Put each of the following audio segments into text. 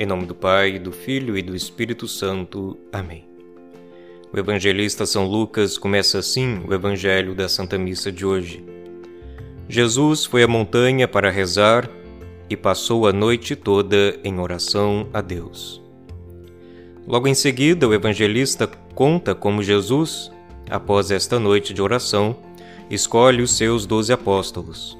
Em nome do Pai, do Filho e do Espírito Santo. Amém. O evangelista São Lucas começa assim o evangelho da Santa Missa de hoje. Jesus foi à montanha para rezar e passou a noite toda em oração a Deus. Logo em seguida, o evangelista conta como Jesus, após esta noite de oração, escolhe os seus doze apóstolos.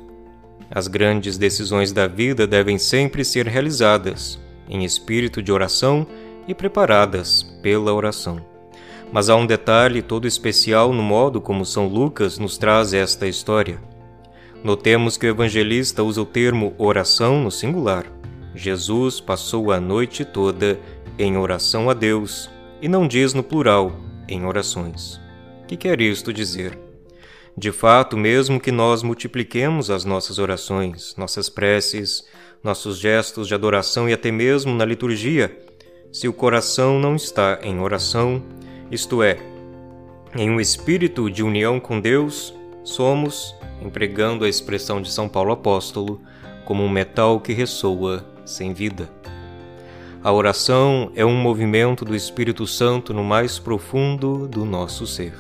As grandes decisões da vida devem sempre ser realizadas em espírito de oração e preparadas pela oração. Mas há um detalhe todo especial no modo como São Lucas nos traz esta história. Notemos que o evangelista usa o termo oração no singular. Jesus passou a noite toda em oração a Deus e não diz no plural, em orações. Que quer isto dizer? De fato, mesmo que nós multipliquemos as nossas orações, nossas preces, nossos gestos de adoração e até mesmo na liturgia, se o coração não está em oração, isto é, em um espírito de união com Deus, somos, empregando a expressão de São Paulo apóstolo, como um metal que ressoa sem vida. A oração é um movimento do Espírito Santo no mais profundo do nosso ser.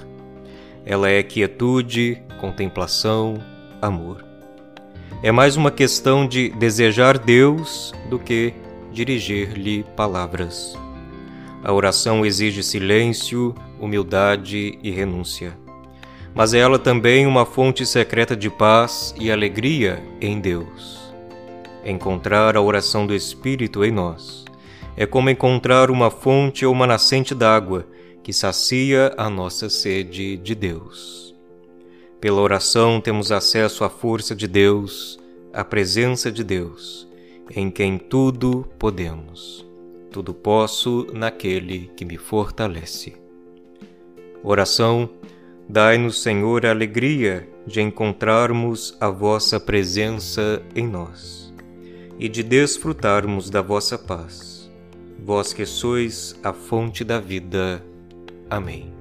Ela é quietude, contemplação, amor. É mais uma questão de desejar Deus do que dirigir-lhe palavras. A oração exige silêncio, humildade e renúncia. Mas é ela também uma fonte secreta de paz e alegria em Deus. Encontrar a oração do Espírito em nós é como encontrar uma fonte ou uma nascente d'água que sacia a nossa sede de Deus. Pela oração temos acesso à força de Deus, à presença de Deus, em quem tudo podemos. Tudo posso naquele que me fortalece. Oração, dai-nos, Senhor, a alegria de encontrarmos a vossa presença em nós e de desfrutarmos da vossa paz. Vós que sois a fonte da vida. Amém.